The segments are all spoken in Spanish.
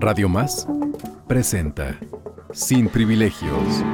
Radio Más presenta Sin Privilegios.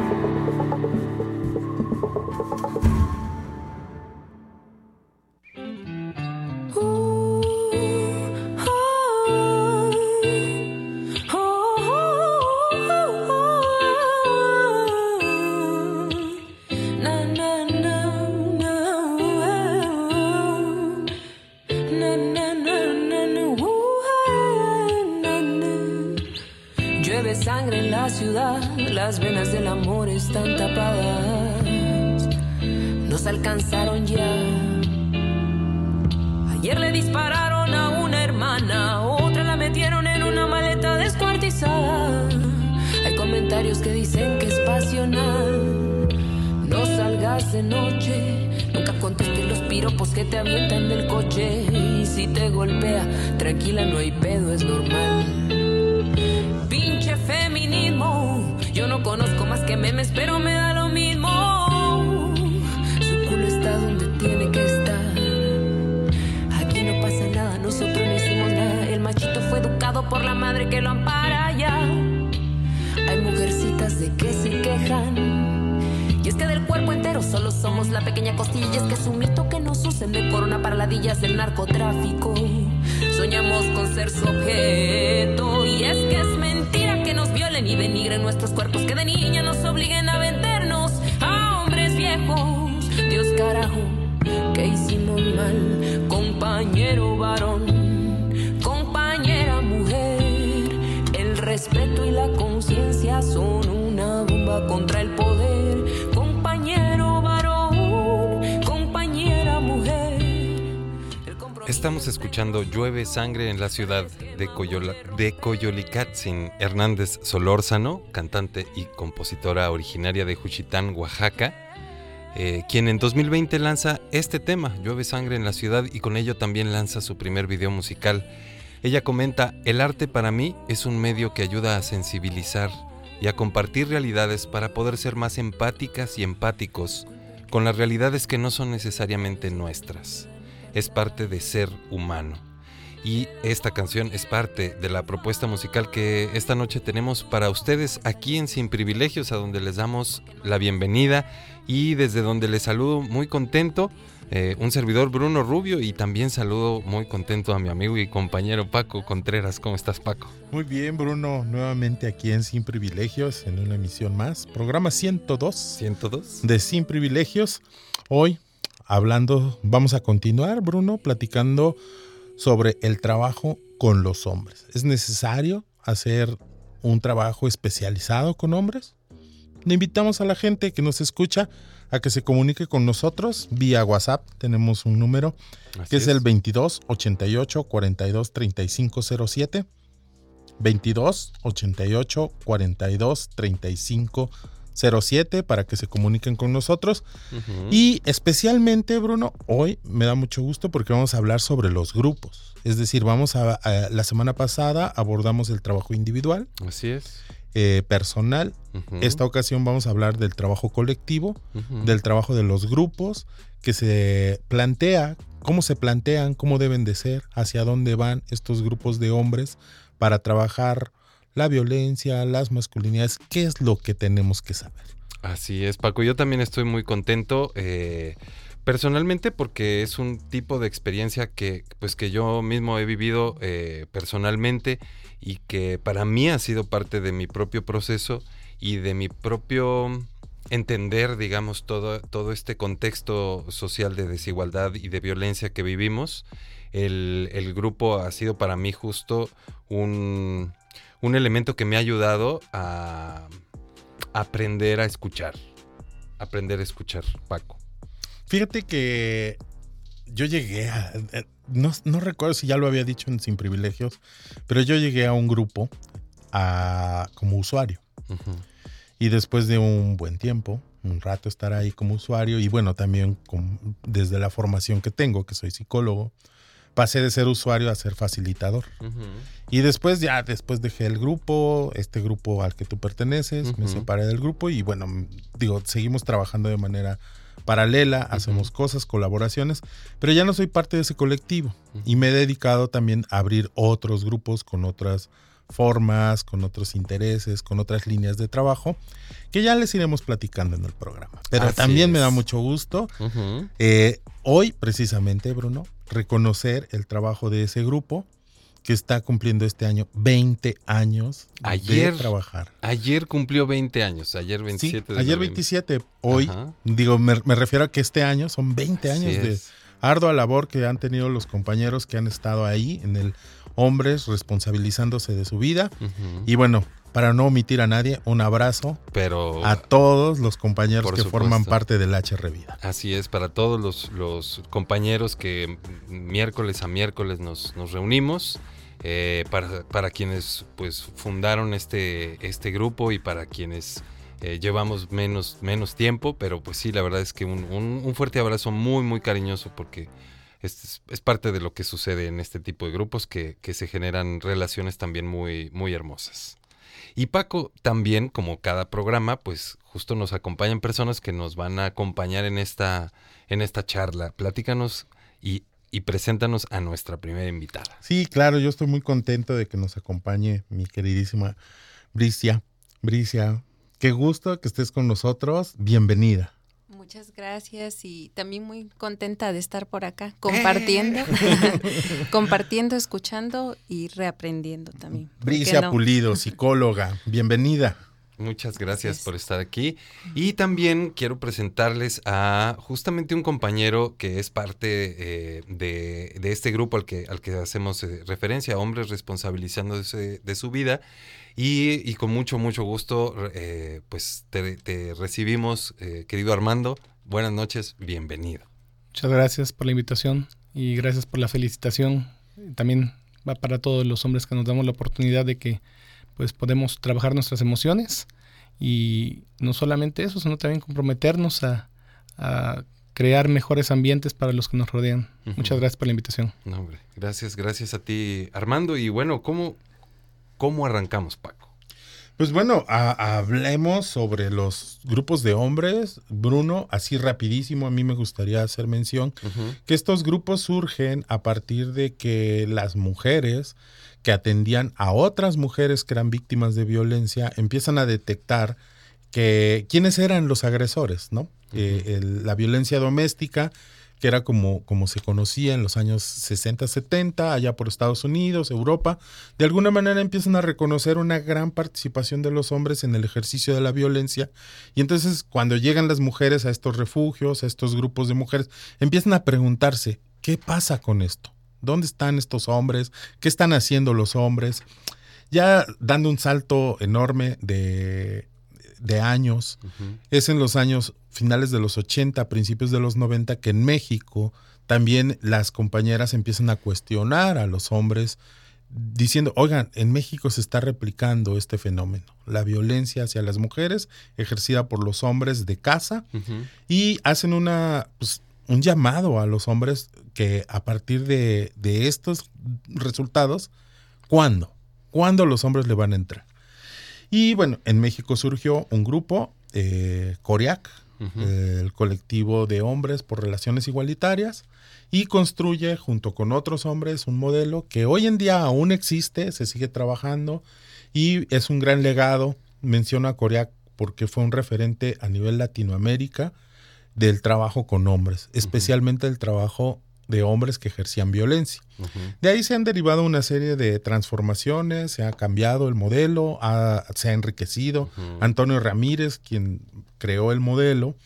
La pequeña costilla. Es que es un mito que nos usen de corona para ladillas del narcotráfico. Soñamos con ser su objeto. Y es que es mentira que nos violen y denigren nuestros cuerpos. Que de niña nos obliguen a vendernos a hombres viejos. Dios carajo, que hicimos mal, compañero varón, compañera mujer. El respeto y la conciencia son una bomba contra el poder. Estamos escuchando Llueve Sangre en la ciudad de, Coyola. Hernández Solórzano, cantante y compositora originaria de Juchitán, Oaxaca, eh, quien en 2020 lanza este tema, Llueve Sangre en la ciudad, y con ello también lanza su primer video musical. Ella comenta, el arte para mí es un medio que ayuda a sensibilizar y a compartir realidades para poder ser más empáticas y empáticos con las realidades que no son necesariamente nuestras es parte de ser humano. Y esta canción es parte de la propuesta musical que esta noche tenemos para ustedes aquí en Sin Privilegios, a donde les damos la bienvenida y desde donde les saludo muy contento. Eh, un servidor Bruno Rubio y también saludo muy contento a mi amigo y compañero Paco Contreras. ¿Cómo estás Paco? Muy bien Bruno, nuevamente aquí en Sin Privilegios en una emisión más, programa 102. 102. De Sin Privilegios. Hoy hablando, vamos a continuar, Bruno, platicando sobre el trabajo con los hombres. ¿Es necesario hacer un trabajo especializado con hombres? Le invitamos a la gente que nos escucha a que se comunique con nosotros vía WhatsApp. Tenemos un número Así que es, es, el 22 88 42 35 07. 22 88 42 35 07 para que se comuniquen con nosotros. Uh -huh. Y especialmente, Bruno, hoy me da mucho gusto porque vamos a hablar sobre los grupos. Es decir, vamos a, a la semana pasada abordamos el trabajo individual. Así es. Eh, personal. Uh -huh. Esta ocasión vamos a hablar del trabajo colectivo, uh -huh. del trabajo de los grupos, que se plantea, cómo se plantean, cómo deben de ser, hacia dónde van estos grupos de hombres para trabajar la violencia, las masculinidades, qué es lo que tenemos que saber. Así es, Paco. Yo también estoy muy contento. Eh, personalmente porque es un tipo de experiencia que pues que yo mismo he vivido eh, personalmente y que para mí ha sido parte de mi propio proceso y de mi propio entender digamos todo, todo este contexto social de desigualdad y de violencia que vivimos el, el grupo ha sido para mí justo un, un elemento que me ha ayudado a aprender a escuchar aprender a escuchar Paco Fíjate que yo llegué a, no, no recuerdo si ya lo había dicho en Sin Privilegios, pero yo llegué a un grupo a, como usuario. Y después de un buen tiempo, un rato estar ahí como usuario y bueno, también con- desde la formación que tengo, que soy psicólogo, pasé de ser usuario a ser facilitador. Y después ya, después dejé el grupo, este grupo al que tú perteneces, me separé del grupo y bueno, digo, seguimos trabajando de manera paralela, hacemos cosas, colaboraciones, pero ya no soy parte de ese colectivo. Y me he dedicado también a abrir otros grupos con otras formas, con otros intereses, con otras líneas de trabajo, que ya les iremos platicando en el programa. Pero Así también me da mucho gusto eh, hoy, precisamente, Bruno, reconocer el trabajo de ese grupo que está cumpliendo este año 20 años Ayer, de trabajar. ayer cumplió 20 años, ayer Sí, 27 de ayer noviembre. 27, hoy, Ajá. digo, me, me refiero a que este año son 20 Así años de ardua labor que han tenido los compañeros que han estado ahí en el Hombres responsabilizándose de su vida. Y bueno, para no omitir a nadie, un abrazo Pero a todos los compañeros que forman parte del HR Vida. Así es, para todos los, los compañeros que miércoles a miércoles nos, nos reunimos, eh, para, para quienes pues fundaron este, este grupo y para quienes eh, llevamos menos, menos tiempo, pero pues sí, la verdad es que un, un- un fuerte abrazo muy, muy cariñoso porque es, parte de lo que sucede en este tipo de grupos, que, se generan relaciones también muy, muy hermosas. Y Paco también, como cada programa, pues justo nos acompañan personas que nos van a acompañar en esta, en esta charla. Platícanos y, y preséntanos a nuestra primera invitada. Sí, claro, yo estoy muy contento de que nos acompañe mi queridísima Bricia. Bricia, qué gusto que estés con nosotros. Bienvenida. Muchas gracias y también muy contenta de estar por acá compartiendo, compartiendo, escuchando y reaprendiendo también. ¿por qué Bricia no? Pulido, psicóloga. Bienvenida. Muchas gracias es. por estar aquí. Y también quiero presentarles a justamente un compañero que es parte eh, de, de este grupo al que, al que hacemos eh, referencia, hombres responsabilizándose de su vida. Y, y con mucho, mucho gusto, eh, pues te, te recibimos, eh, querido Armando. Buenas noches, bienvenido. Muchas gracias por la invitación y gracias por la felicitación. También va para todos los hombres que nos damos la oportunidad de que pues podemos trabajar nuestras emociones y no solamente eso, sino también comprometernos a, a crear mejores ambientes para los que nos rodean. Muchas gracias por la invitación. No, hombre, gracias, gracias a ti, Armando. Y bueno, ¿cómo, cómo arrancamos, Paco? Pues bueno, a- hablemos sobre los grupos de hombres. Bruno, así rapidísimo, a mí me gustaría hacer mención que estos grupos surgen a partir de que las mujeres que atendían a otras mujeres que eran víctimas de violencia empiezan a detectar que quiénes eran los agresores, ¿no? Eh, el- la violencia doméstica, que era como, como se conocía en los años 60, 70, allá por Estados Unidos, Europa, de alguna manera empiezan a reconocer una gran participación de los hombres en el ejercicio de la violencia. Y entonces cuando llegan las mujeres a estos refugios, a estos grupos de mujeres, empiezan a preguntarse, ¿qué pasa con esto? ¿Dónde están estos hombres? ¿Qué están haciendo los hombres? Ya dando un salto enorme de, de años, es en los años finales de los 80, principios de los 90, que en México también las compañeras empiezan a cuestionar a los hombres diciendo, oigan, en México se está replicando este fenómeno, la violencia hacia las mujeres ejercida por los hombres de casa y hacen una, pues, un llamado a los hombres que a partir de, de estos resultados, ¿cuándo? ¿Cuándo los hombres le van a entrar? Y bueno, en México surgió un grupo, eh, Coriac, El colectivo de hombres por relaciones igualitarias, y construye junto con otros hombres un modelo que hoy en día aún existe, se sigue trabajando y es un gran legado. Menciono a Coriac porque fue un referente a nivel Latinoamérica del trabajo con hombres, especialmente el trabajo de hombres que ejercían violencia. De ahí se han derivado una serie de transformaciones, se ha cambiado el modelo, ha- se ha enriquecido. Antonio Ramírez, quien creó el modelo,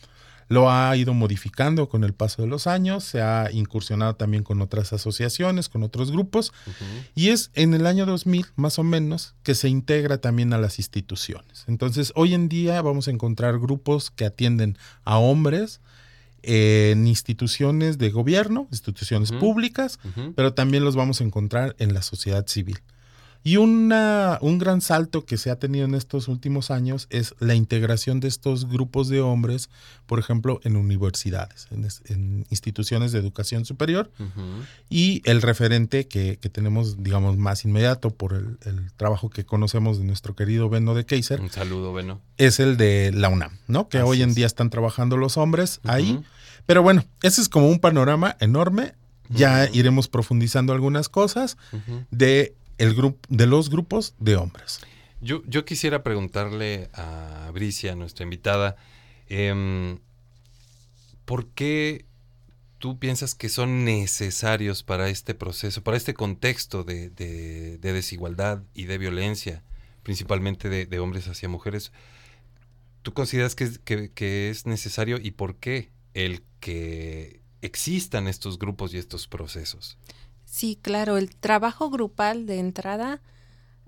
lo ha ido modificando con el paso de los años, se ha incursionado también con otras asociaciones, con otros grupos, y es en el año 2000, más o menos, que se integra también a las instituciones. Entonces, hoy en día vamos a encontrar grupos que atienden a hombres en instituciones de gobierno, instituciones públicas, pero también los vamos a encontrar en la sociedad civil. Y una, un gran salto que se ha tenido en estos últimos años es la integración de estos grupos de hombres, por ejemplo, en universidades, en, instituciones de educación superior. Y el referente que, tenemos, digamos, más inmediato por el, trabajo que conocemos de nuestro querido Beno de Kaiser. Un saludo, Beno. Es el de la UNAM, ¿no? Que hoy en día están trabajando los hombres ahí. Pero bueno, ese es como un panorama enorme. Ya iremos profundizando algunas cosas de el grupo de los grupos de hombres. Yo, yo quisiera preguntarle a Bricia, nuestra invitada, em, ¿por qué tú piensas que son necesarios para este proceso, para este contexto de, desigualdad y de violencia, principalmente de, hombres hacia mujeres? ¿Tú consideras que, que, es necesario y por qué el que existan estos grupos y estos procesos? Sí, claro, el trabajo grupal de entrada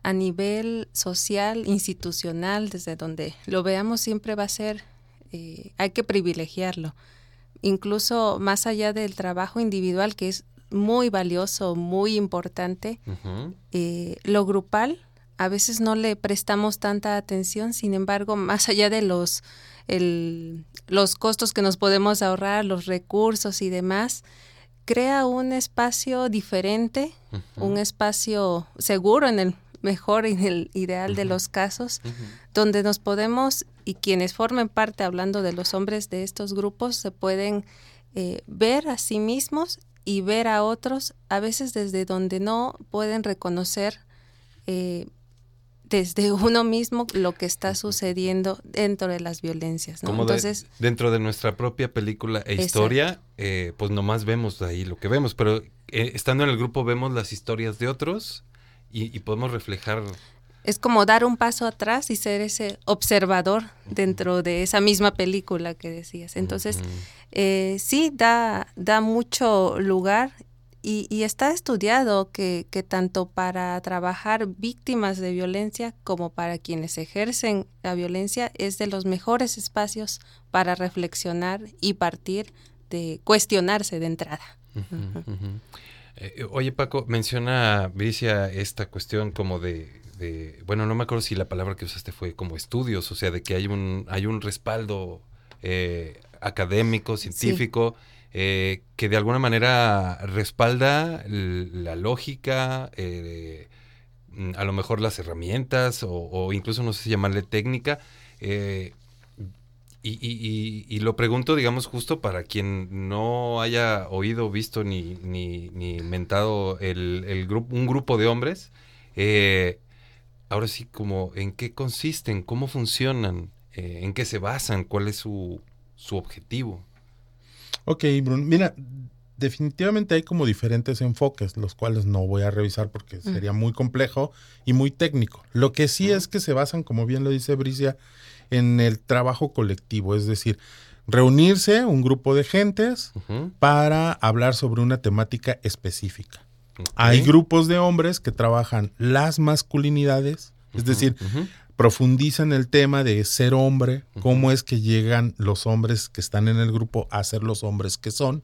a nivel social, institucional, desde donde lo veamos siempre va a ser, eh, hay que privilegiarlo. Incluso más allá del trabajo individual, que es muy valioso, muy importante, eh, lo grupal a veces no le prestamos tanta atención, sin embargo, más allá de los, los costos que nos podemos ahorrar, los recursos y demás, crea un espacio diferente, un espacio seguro en el mejor y en el ideal de los casos, donde nos podemos, y quienes formen parte, hablando de los hombres de estos grupos, se pueden eh, ver a sí mismos y ver a otros, a veces desde donde no pueden reconocer eh, desde uno mismo lo que está sucediendo dentro de las violencias. ¿no? Entonces, dentro de nuestra propia película e historia, eh, pues nomás vemos ahí lo que vemos, pero eh, estando en el grupo vemos las historias de otros y, podemos reflejar... Es como dar un paso atrás y ser ese observador dentro de esa misma película que decías. Entonces, eh, sí, da, da mucho lugar y, está estudiado que, tanto para trabajar víctimas de violencia como para quienes ejercen la violencia es de los mejores espacios para reflexionar y partir de cuestionarse de entrada. Eh, oye Paco, menciona Bricia esta cuestión como de, bueno, no me acuerdo si la palabra que usaste fue como estudios, o sea, de que hay un, hay un respaldo eh, académico, científico. Eh, que de alguna manera respalda la lógica, eh, mm, a lo mejor las herramientas o, incluso no sé si llamarle técnica. Eh, y, lo pregunto, digamos, justo para quien no haya oído, visto ni, ni, ni mentado el, grupo, un grupo de hombres. ahora sí, como en qué consisten, cómo funcionan, en qué se basan, cuál es su, su objetivo. Ok, Bruno, mira, definitivamente hay como diferentes enfoques, los cuales no voy a revisar porque sería muy complejo y muy técnico. Lo que sí es que se basan, como bien lo dice Bricia, en el trabajo colectivo, es decir, reunirse un grupo de gentes para hablar sobre una temática específica. Hay grupos de hombres que trabajan las masculinidades, es decir, profundiza en el tema de ser hombre, cómo es que llegan los hombres que están en el grupo a ser los hombres que son,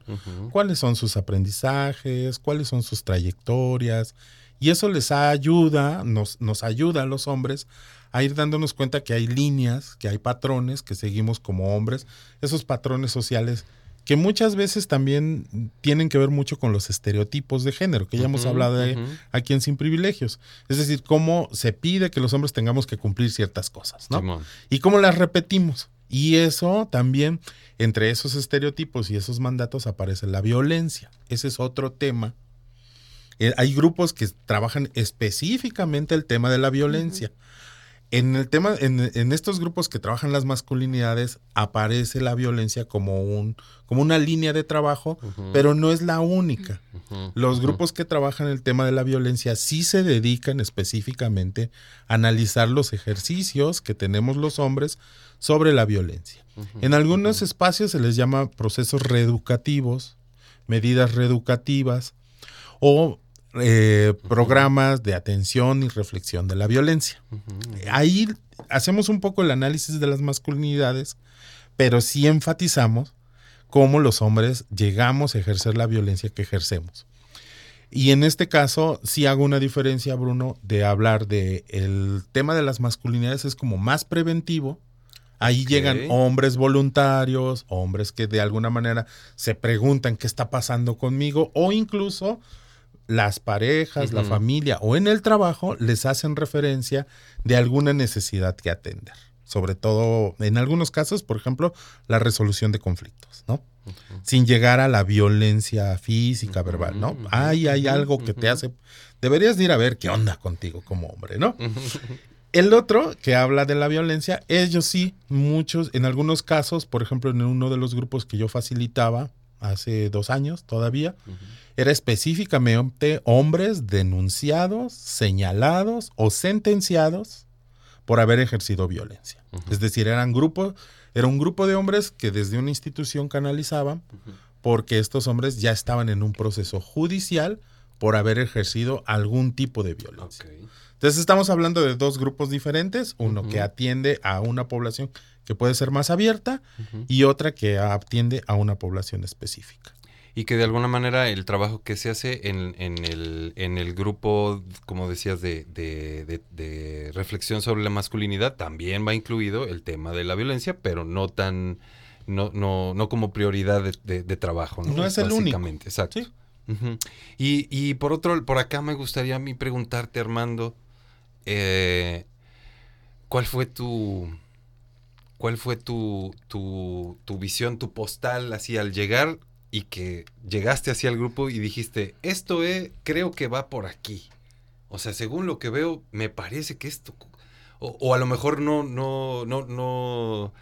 cuáles son sus aprendizajes, cuáles son sus trayectorias. Y eso les ayuda, nos, nos ayuda a los hombres a ir dándonos cuenta que hay líneas, que hay patrones que seguimos como hombres, esos patrones sociales que muchas veces también tienen que ver mucho con los estereotipos de género, que ya hemos hablado de aquí en Sin Privilegios. Es decir, cómo se pide que los hombres tengamos que cumplir ciertas cosas, ¿no? Y cómo las repetimos. Y eso también, entre esos estereotipos y esos mandatos aparece la violencia. Ese es otro tema. Eh, hay grupos que trabajan específicamente el tema de la violencia. En el tema, en, estos grupos que trabajan las masculinidades, aparece la violencia como un, como una línea de trabajo, pero no es la única. Los grupos que trabajan el tema de la violencia sí se dedican específicamente a analizar los ejercicios que tenemos los hombres sobre la violencia. En algunos espacios se les llama procesos reeducativos, medidas reeducativas o eh, programas de atención y reflexión de la violencia. Ahí hacemos un poco el análisis de las masculinidades, pero sí enfatizamos cómo los hombres llegamos a ejercer la violencia que ejercemos. Y en este caso sí hago una diferencia, Bruno, de hablar de el tema de las masculinidades es como más preventivo. Ahí llegan hombres voluntarios, hombres que de alguna manera se preguntan qué está pasando conmigo o incluso las parejas, la familia o en el trabajo les hacen referencia de alguna necesidad que atender. Sobre todo, en algunos casos, por ejemplo, la resolución de conflictos, ¿no? Sin llegar a la violencia física, verbal, ¿no? Ahí hay algo que te hace... Deberías ir a ver qué onda contigo como hombre, ¿no? El otro que habla de la violencia, ellos sí, muchos, en algunos casos, por ejemplo, en uno de los grupos que yo facilitaba hace dos años todavía, era específicamente hombres denunciados, señalados o sentenciados por haber ejercido violencia. Es decir, eran grupos, era un grupo de hombres que desde una institución canalizaban porque estos hombres ya estaban en un proceso judicial por haber ejercido algún tipo de violencia. Entonces estamos hablando de dos grupos diferentes, uno que atiende a una población que puede ser más abierta y otra que atiende a una población específica y que de alguna manera el trabajo que se hace en, en, el, en el grupo, como decías, de, de, reflexión sobre la masculinidad, también va incluido el tema de la violencia, pero no tan, no, no, no como prioridad de, trabajo. No, no es el único. Exacto. y, y por otro, por acá me gustaría a mí preguntarte, Armando, eh, ¿cuál fue tu... ¿Cuál fue tu, tu, tu visión, tu postal así al llegar y que llegaste hacia el grupo y dijiste, esto eh, creo que va por aquí. O sea, según lo que veo, me parece que esto... O, a lo mejor no, no, no, no...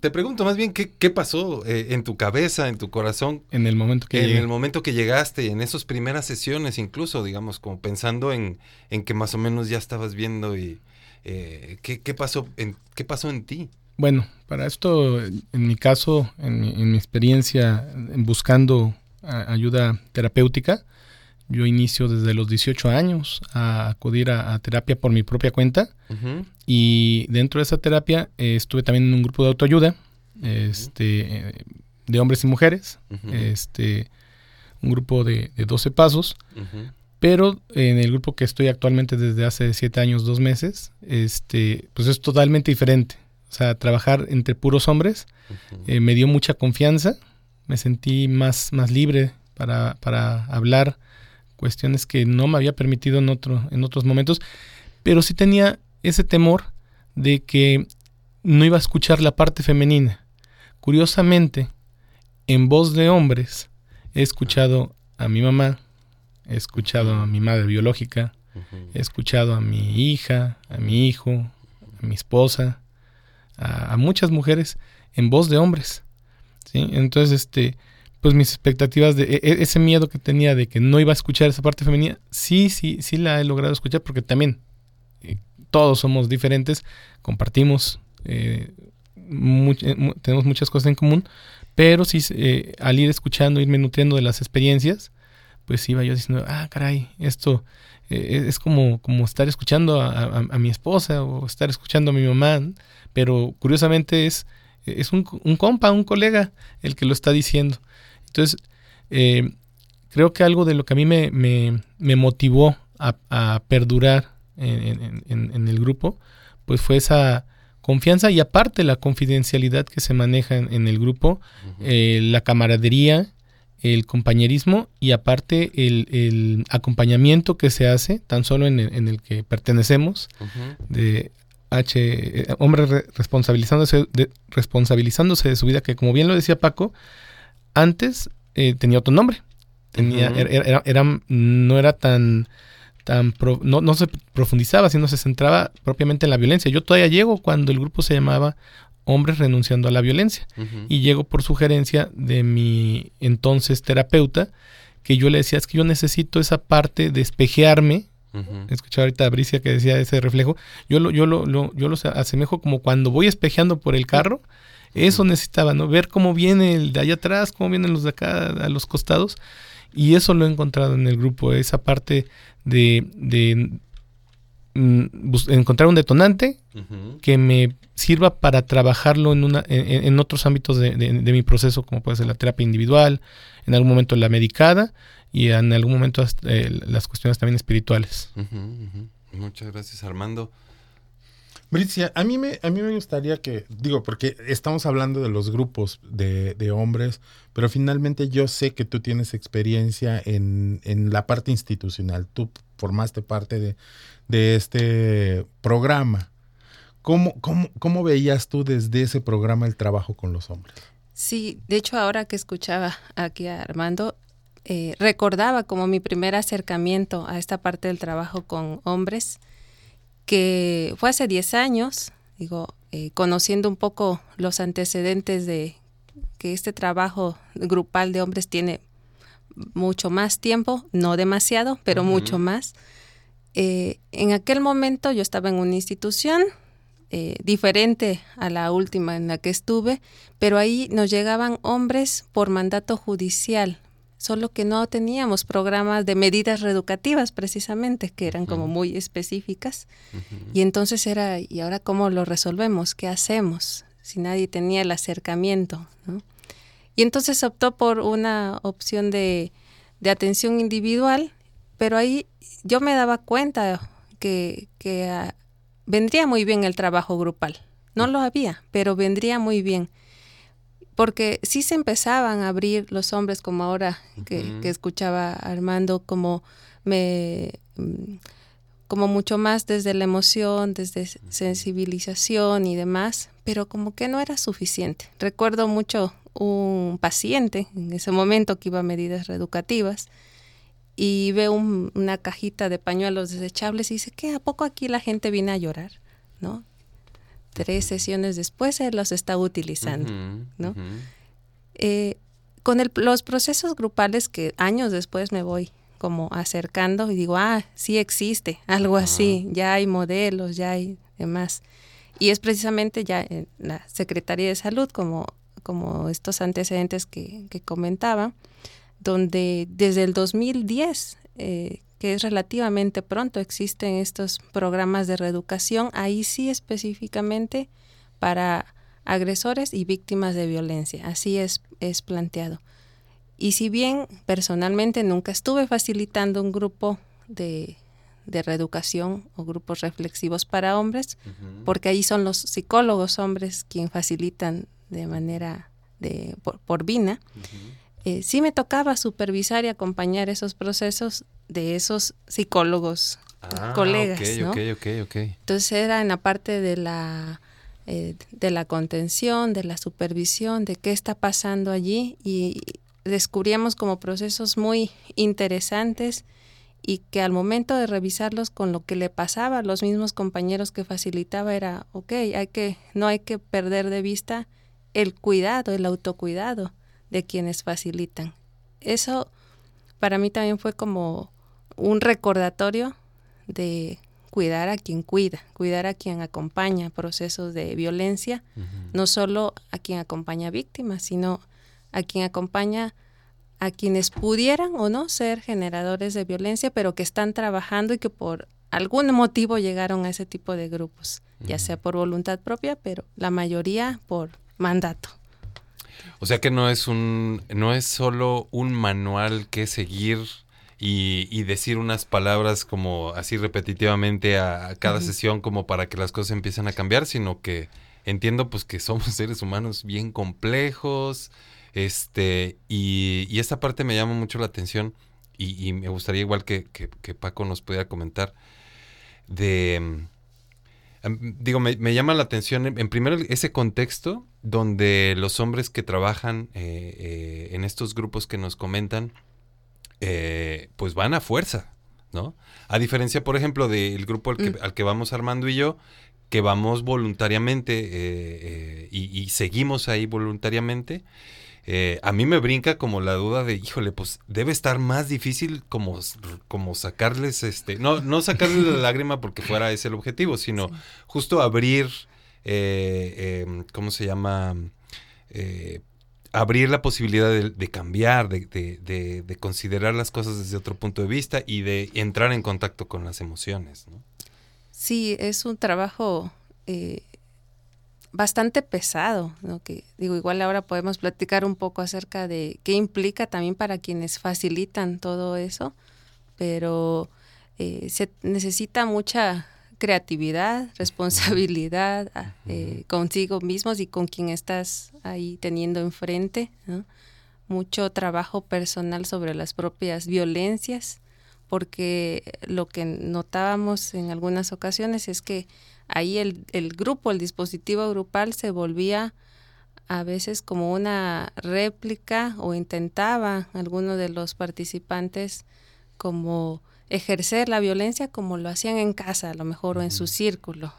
te pregunto más bien qué, qué pasó eh, en tu cabeza, en tu corazón. En el momento que En el momento que llegaste, en esas primeras sesiones incluso, digamos, como pensando en, en que más o menos ya estabas viendo y eh, ¿qué, qué, pasó en, qué pasó en ti. Bueno, para esto, en mi caso, en mi, experiencia en buscando ayuda terapéutica, yo inicio desde los 18 años a acudir a, terapia por mi propia cuenta. Y dentro de esa terapia eh, estuve también en un grupo de autoayuda este, de hombres y mujeres, este, un grupo de, de 12 pasos, pero en el grupo que estoy actualmente desde hace 7 años, 2 meses, este, pues es totalmente diferente. O sea, trabajar entre puros hombres eh, me dio mucha confianza, me sentí más, más libre para, para hablar cuestiones que no me había permitido en, otro, en otros momentos, pero sí tenía ese temor de que no iba a escuchar la parte femenina. Curiosamente, en voz de hombres, he escuchado a mi mamá, he escuchado a mi madre biológica, he escuchado a mi hija, a mi hijo, a mi esposa, a, muchas mujeres en voz de hombres. ¿sí? Entonces, este, pues mis expectativas de e, e, ese miedo que tenía de que no iba a escuchar esa parte femenina, sí, sí, sí la he logrado escuchar porque también eh, todos somos diferentes, compartimos, eh, eh, tenemos muchas cosas en común, pero sí, al ir escuchando, irme nutriendo de las experiencias, pues iba yo diciendo, ah, caray, esto es como, como estar escuchando a, a, mi esposa o estar escuchando a mi mamá pero curiosamente es, es un, un, compa, un colega el que lo está diciendo. Entonces, eh, creo que algo de lo que a mí me, me, motivó a, perdurar en, el grupo, pues fue esa confianza y aparte la confidencialidad que se maneja en, el grupo, eh, la camaradería, el compañerismo y aparte el, acompañamiento que se hace, tan solo en el, que pertenecemos, de H, eh, hombre responsabilizándose de, responsabilizándose de su vida, que como bien lo decía Paco, antes eh, tenía otro nombre. Tenía, era, no era tan, tan no, no se profundizaba, sino se centraba propiamente en la violencia. Yo todavía llego cuando el grupo se llamaba Hombres renunciando a la violencia. Y llego por sugerencia de mi entonces terapeuta, que yo le decía, es que yo necesito esa parte de espejearme Escuchaba ahorita a Bricia que decía ese reflejo. Yo lo, yo lo, yo lo asemejo como cuando voy espejeando por el carro. Eso necesitaba, ¿no? Ver cómo viene el de allá atrás, cómo vienen los de acá a los costados. Y eso lo he encontrado en el grupo, esa parte de, encontrar un detonante que me sirva para trabajarlo en, una, en, otros ámbitos de, mi proceso, como puede ser la terapia individual, en algún momento la medicada y en algún momento eh, las cuestiones también espirituales. Muchas gracias, Armando. Bricia, a mí, me, a mí me gustaría que, digo, porque estamos hablando de los grupos de, de hombres, pero finalmente yo sé que tú tienes experiencia en, en la parte institucional. Tú formaste parte de, de este programa. ¿Cómo, cómo, ¿Cómo veías tú desde ese programa el trabajo con los hombres? Sí, de hecho ahora que escuchaba aquí a Armando, eh, recordaba como mi primer acercamiento a esta parte del trabajo con hombres que fue hace 10 años, digo, eh, conociendo un poco los antecedentes de que este trabajo grupal de hombres tiene mucho más tiempo, no demasiado, pero mucho más. Eh, en aquel momento yo estaba en una institución eh, diferente a la última en la que estuve, pero ahí nos llegaban hombres por mandato judicial, solo que no teníamos programas de medidas reeducativas precisamente, que eran como muy específicas. Y entonces era, ¿y ahora cómo lo resolvemos? ¿Qué hacemos? Si nadie tenía el acercamiento. Y entonces optó por una opción de, de, atención individual, pero ahí yo me daba cuenta que, que ah, vendría muy bien el trabajo grupal. No lo había, pero vendría muy bien porque sí se empezaban a abrir los hombres como ahora que, escuchaba Armando, como me mm, como mucho más desde la emoción, desde sensibilización y demás, pero como que no era suficiente. Recuerdo mucho un paciente en ese momento que iba a medidas reeducativas y ve una cajita de pañuelos desechables y dice, ¿qué? ¿A poco aquí la gente viene a llorar? ¿No? tres sesiones después él los está utilizando, ¿no? Eh, con los procesos grupales que años después me voy como acercando y digo, ah, sí existe algo así, ya hay modelos, ya hay demás. Y es precisamente ya en la Secretaría de Salud, como, como estos antecedentes que, que comentaba, donde desde el 2010 eh, que es relativamente pronto, existen estos programas de reeducación, ahí sí específicamente para agresores y víctimas de violencia, así es, es planteado. Y si bien personalmente nunca estuve facilitando un grupo de, de reeducación o grupos reflexivos para hombres, porque ahí son los psicólogos hombres quienes facilitan de manera de, por, VINA, eh, sí me tocaba supervisar y acompañar esos procesos de esos psicólogos ah, colegas, ¿no? Entonces era en la parte de la eh, de la contención, de la supervisión, de qué está pasando allí y descubríamos como procesos muy interesantes y que al momento de revisarlos con lo que le pasaba a los mismos compañeros que facilitaba era, ok, hay que, no hay que perder de vista el cuidado, el autocuidado de quienes facilitan. Eso para mí también fue como un recordatorio de cuidar a quien cuida, cuidar a quien acompaña procesos de violencia, no solo a quien acompaña víctimas, sino a quien acompaña a quienes pudieran o no ser generadores de violencia, pero que están trabajando y que por algún motivo llegaron a ese tipo de grupos, ya sea por voluntad propia, pero la mayoría por mandato. O sea que no es un, no es solo un manual que seguir y, decir unas palabras como así repetitivamente a, cada sesión como para que las cosas empiecen a cambiar, sino que entiendo pues que somos seres humanos bien complejos, este, y, y esta parte me llama mucho la atención y, me gustaría igual que, que, Paco nos pudiera comentar de... Em, digo, me, llama la atención en, primero ese contexto donde los hombres que trabajan eh, eh, en estos grupos que nos comentan, eh, pues van a fuerza, ¿no? A diferencia, por ejemplo, del grupo al que, mm. al que, vamos Armando y yo, que vamos voluntariamente eh, y, seguimos ahí voluntariamente. A mí me brinca como la duda de, híjole, pues debe estar más difícil como, como sacarles, este, no, no sacarles la lágrima porque fuera ese el objetivo, sino justo abrir, em, ¿cómo se llama? abrir la posibilidad de, cambiar, de, considerar las cosas desde otro punto de vista y de entrar en contacto con las emociones. ¿no? Sí, es un trabajo eh, bastante pesado, ¿no? que digo, igual ahora podemos platicar un poco acerca de qué implica también para quienes facilitan todo eso, pero eh, se necesita mucha creatividad, responsabilidad ah, eh, consigo mismos y con quien estás ahí teniendo enfrente, mucho trabajo personal sobre las propias violencias, porque lo que notábamos en algunas ocasiones es que ahí el, el grupo, el dispositivo grupal se volvía a veces como una réplica o intentaba alguno de los participantes como ejercer la violencia como lo hacían en casa, a lo mejor, o en su círculo.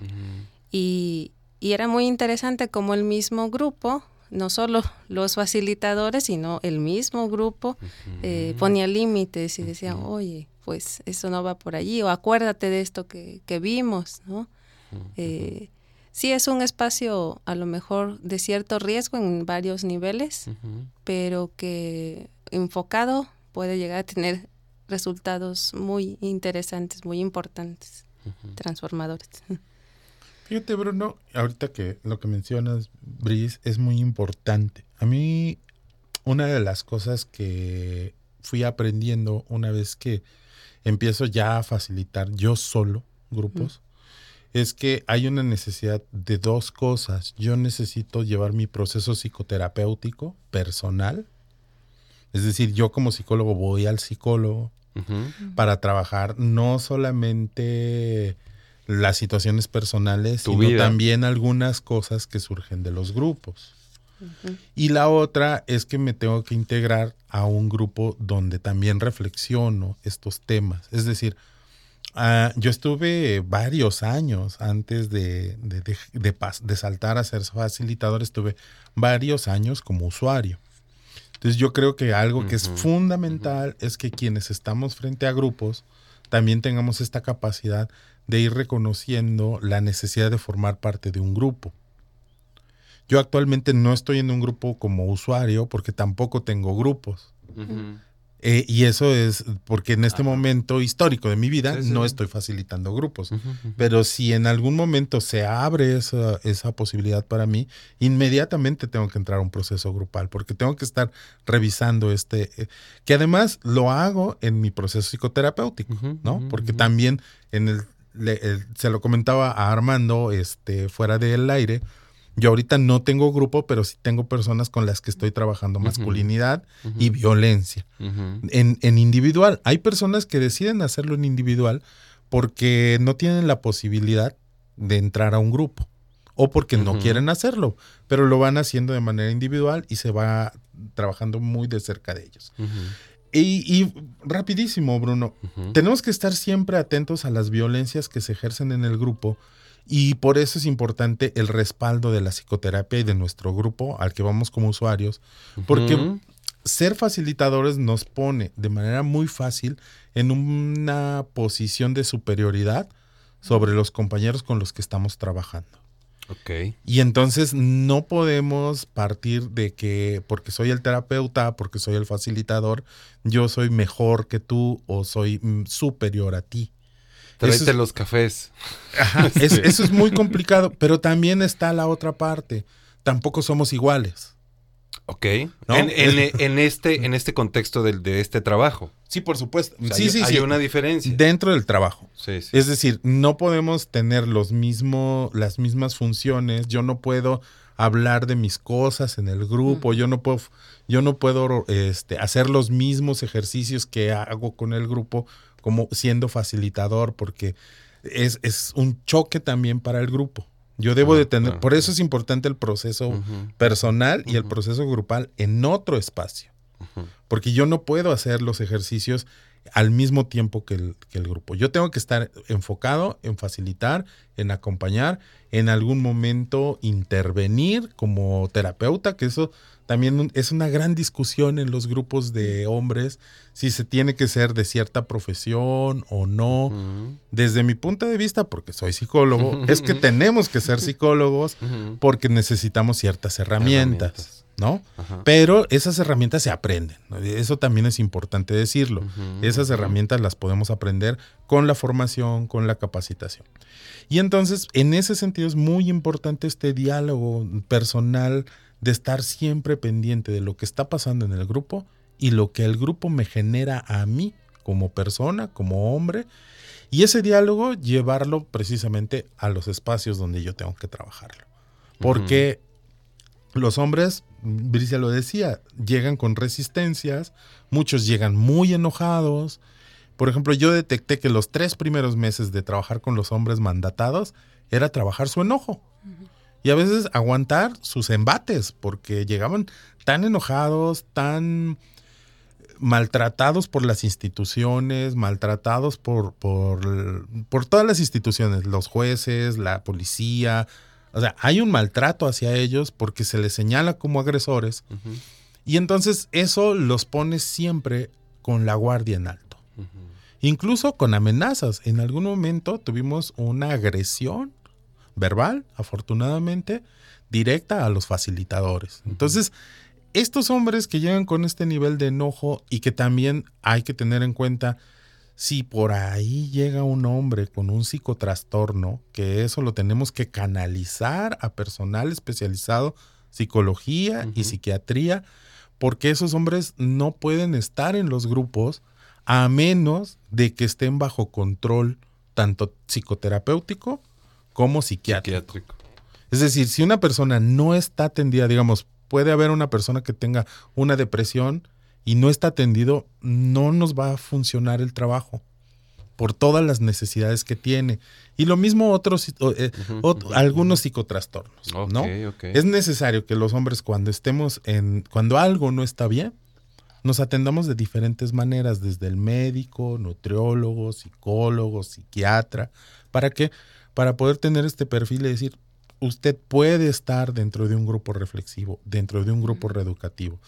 y, y, era muy interesante como el mismo grupo, no solo los facilitadores, sino el mismo grupo eh, ponía límites y decía, oye, pues eso no va por allí, o acuérdate de esto que, que vimos, ¿no? Eh, sí es un espacio a lo mejor de cierto riesgo en varios niveles, pero que enfocado puede llegar a tener resultados muy interesantes, muy importantes, transformadores. Fíjate, Bruno, ahorita que lo que mencionas, Brice, es muy importante. A mí, una de las cosas que fui aprendiendo una vez que empiezo ya a facilitar yo solo grupos, es que hay una necesidad de dos cosas. Yo necesito llevar mi proceso psicoterapéutico personal. Es decir, yo como psicólogo voy al psicólogo para trabajar no solamente las situaciones personales, sino también algunas cosas que surgen de los grupos. Y la otra es que me tengo que integrar a un grupo donde también reflexiono estos temas. Es decir, Ah, yo estuve varios años antes de, de, saltar a ser facilitador, estuve varios años como usuario. Entonces yo creo que algo que es fundamental es que quienes estamos frente a grupos también tengamos esta capacidad de ir reconociendo la necesidad de formar parte de un grupo. Yo actualmente no estoy en un grupo como usuario porque tampoco tengo grupos. Eh, y eso es porque en este momento histórico de mi vida no estoy facilitando grupos. Pero si en algún momento se abre esa, esa, posibilidad para mí, inmediatamente tengo que entrar a un proceso grupal porque tengo que estar revisando este, eh, que además lo hago en mi proceso psicoterapéutico, ¿no? Porque también en el, se lo comentaba a Armando este, fuera del aire yo ahorita no tengo grupo, pero sí tengo personas con las que estoy trabajando masculinidad y violencia. en, en, individual, hay personas que deciden hacerlo en individual porque no tienen la posibilidad de entrar a un grupo o porque no quieren hacerlo, pero lo van haciendo de manera individual y se va trabajando muy de cerca de ellos. Y, y, rapidísimo, Bruno, tenemos que estar siempre atentos a las violencias que se ejercen en el grupo y por eso es importante el respaldo de la psicoterapia y de nuestro grupo al que vamos como usuarios, porque ser facilitadores nos pone de manera muy fácil en una posición de superioridad sobre los compañeros con los que estamos trabajando. Okay. Y entonces no podemos partir de que porque soy el terapeuta, porque soy el facilitador, yo soy mejor que tú o soy mm, superior a ti. Tráete los cafés. eso es muy complicado, pero también está la otra parte. Tampoco somos iguales. Ok. En, este, en este contexto de, este trabajo. Sí, por supuesto. sí, hay, sí, hay una diferencia. Dentro del trabajo. Sí, es decir, no podemos tener los mismo, las mismas funciones. Yo no puedo hablar de mis cosas en el grupo. Yo no puedo, yo no puedo este, hacer los mismos ejercicios que hago con el grupo como siendo facilitador, porque es, es un choque también para el grupo. Yo debo de tener, por eso es importante el proceso personal y el proceso grupal en otro espacio. Porque yo no puedo hacer los ejercicios al mismo tiempo que el, que el, grupo. Yo tengo que estar enfocado en facilitar, en acompañar, en algún momento intervenir como terapeuta, que eso también es una gran discusión en los grupos de hombres, si se tiene que ser de cierta profesión o no. Desde mi punto de vista, porque soy psicólogo, es que tenemos que ser psicólogos porque necesitamos ciertas herramientas. ¿no? Pero esas herramientas se aprenden. Eso también es importante decirlo. Esas herramientas las podemos aprender con la formación, con la capacitación. Y entonces, en ese sentido es muy importante este diálogo personal de estar siempre pendiente de lo que está pasando en el grupo y lo que el grupo me genera a mí como persona, como hombre, y ese diálogo llevarlo precisamente a los espacios donde yo tengo que trabajarlo. Porque los hombres, Bricia lo decía, llegan con resistencias, muchos llegan muy enojados. Por ejemplo, yo detecté que los tres primeros meses de trabajar con los hombres mandatados era trabajar su enojo. Y a veces aguantar sus embates, porque llegaban tan enojados, tan maltratados por las instituciones, maltratados por, por, por, todas las instituciones, los jueces, la policía. O sea, hay un maltrato hacia ellos porque se les señala como agresores. Y entonces eso los pone siempre con la guardia en alto. Incluso con amenazas. En algún momento tuvimos una agresión verbal, afortunadamente, directa a los facilitadores. Entonces, estos hombres que llegan con este nivel de enojo y que también hay que tener en cuenta, si por ahí llega un hombre con un psicotrastorno, que eso lo tenemos que canalizar a personal especializado, psicología y psiquiatría, porque esos hombres no pueden estar en los grupos a menos de que estén bajo control tanto psicoterapéutico como psiquiátrico. Es decir, si una persona no está atendida, digamos, puede haber una persona que tenga una depresión y no está atendido, no nos va a funcionar el trabajo por todas las necesidades que tiene. Y lo mismo otros, eh, algunos psicotrastornos, ¿no? Es necesario que los hombres cuando estemos en, cuando algo no está bien, nos atendamos de diferentes maneras, desde el médico, nutriólogo, psicólogo, psiquiatra, para que, para poder tener este perfil y decir, usted puede estar dentro de un grupo reflexivo, dentro de un grupo reeducativo.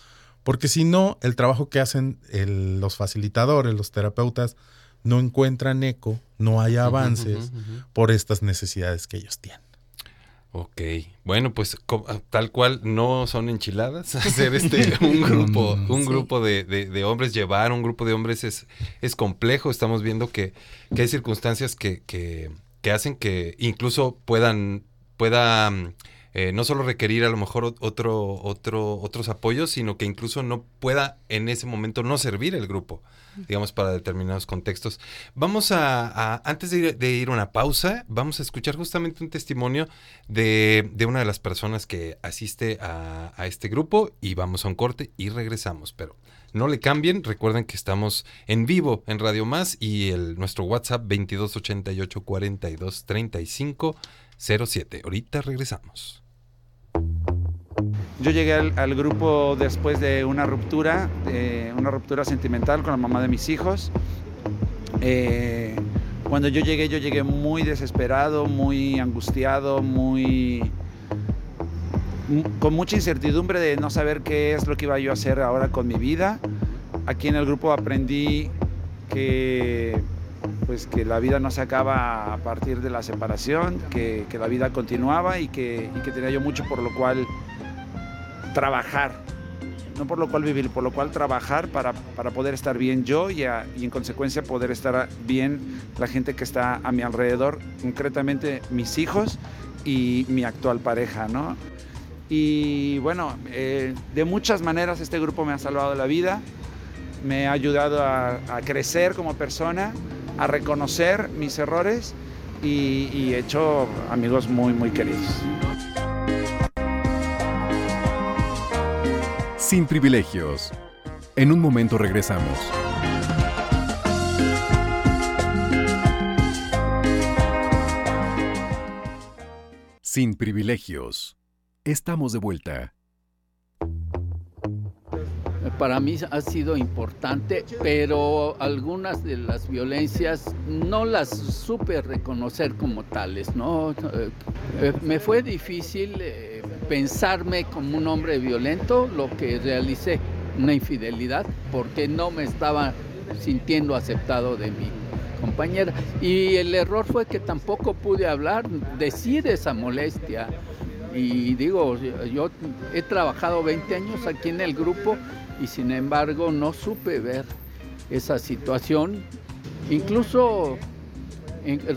Porque si no, el trabajo que hacen los facilitadores, los terapeutas, no encuentran eco, no hay avances por estas necesidades que ellos tienen. Ok, bueno, pues ah, tal cual no son enchiladas. Hacer este un grupo, un grupo de, hombres, llevar un grupo de hombres es, es complejo. Estamos viendo que, hay circunstancias que, que hacen que incluso puedan pueda mm, eh, no solo requerir a lo mejor otro, otro, otros apoyos, sino que incluso no pueda en ese momento no servir el grupo, digamos, para determinados contextos. Vamos a, antes de ir, a una pausa, vamos a escuchar justamente un testimonio de, una de las personas que asiste a, este grupo y vamos a un corte y regresamos, pero... No le cambien, recuerden que estamos en vivo en Radio Más y el, nuestro WhatsApp 2288 42 07. Ahorita regresamos. Yo llegué al, grupo después de una ruptura, una ruptura sentimental con la mamá de mis hijos. Eh, cuando yo llegué, yo llegué muy desesperado, muy angustiado, muy con mucha incertidumbre de no saber qué es lo que iba yo a hacer ahora con mi vida. Aquí en el grupo aprendí que pues que la vida no se acaba a partir de la separación, que, la vida continuaba y que, tenía yo mucho por lo cual trabajar, no por lo cual vivir, por lo cual trabajar para, poder estar bien yo y, en consecuencia poder estar bien la gente que está a mi alrededor, concretamente mis hijos y mi actual pareja, ¿no? Y bueno, eh, de muchas maneras este grupo me ha salvado la vida, me ha ayudado a crecer como persona, a reconocer mis errores y, he hecho amigos muy, muy queridos. Sin privilegios. En un momento regresamos. Sin privilegios. Estamos de vuelta para mí ha sido importante, pero algunas de las violencias no las supe reconocer como tales, ¿no? Eh, me fue difícil eh, pensarme como un hombre violento, lo que realicé, una infidelidad, porque no me estaba sintiendo aceptado de mi compañera. Y el error fue que tampoco pude hablar, decir esa molestia Y digo, yo he trabajado 20 años aquí en el grupo y sin embargo no supe ver esa situación. Incluso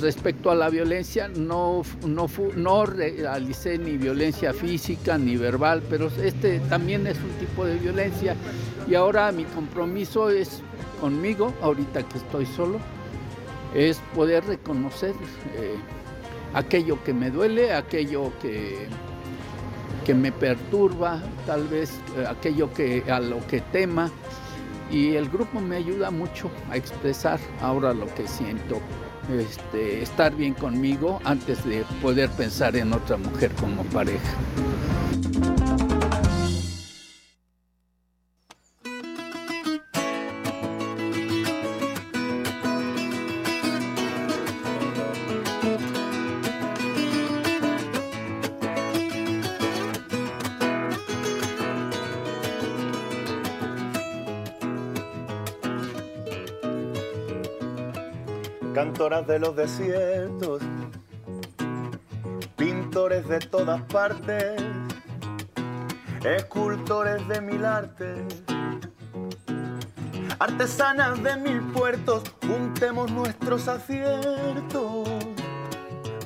respecto a la violencia, no, no, no realicé ni violencia física ni verbal, pero este también es un tipo de violencia. Y ahora mi compromiso es conmigo, ahorita que estoy solo, es poder reconocer eh, aquello que me duele, aquello que, que me perturba, tal vez eh, aquello que, a lo que tema. Y el grupo me ayuda mucho a expresar ahora lo que siento este, estar bien conmigo antes de poder pensar en otra mujer como pareja. Cantoras de los desiertos, pintores de todas partes, escultores de mil artes, artesanas de mil puertos, juntemos nuestros aciertos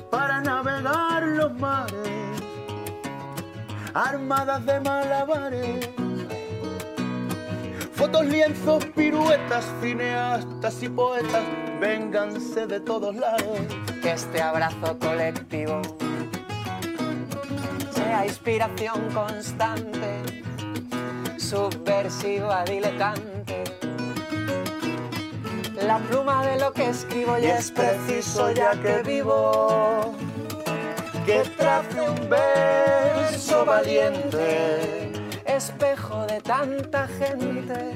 para navegar los mares, armadas de malabares. Fotos, lienzos, piruetas, cineastas y poetas vénganse de todos lados. Que este abrazo colectivo sea inspiración constante, subversiva, diletante. La pluma de lo que escribo y, es preciso ya que vivo que trace un verso valiente, espejo de tanta gente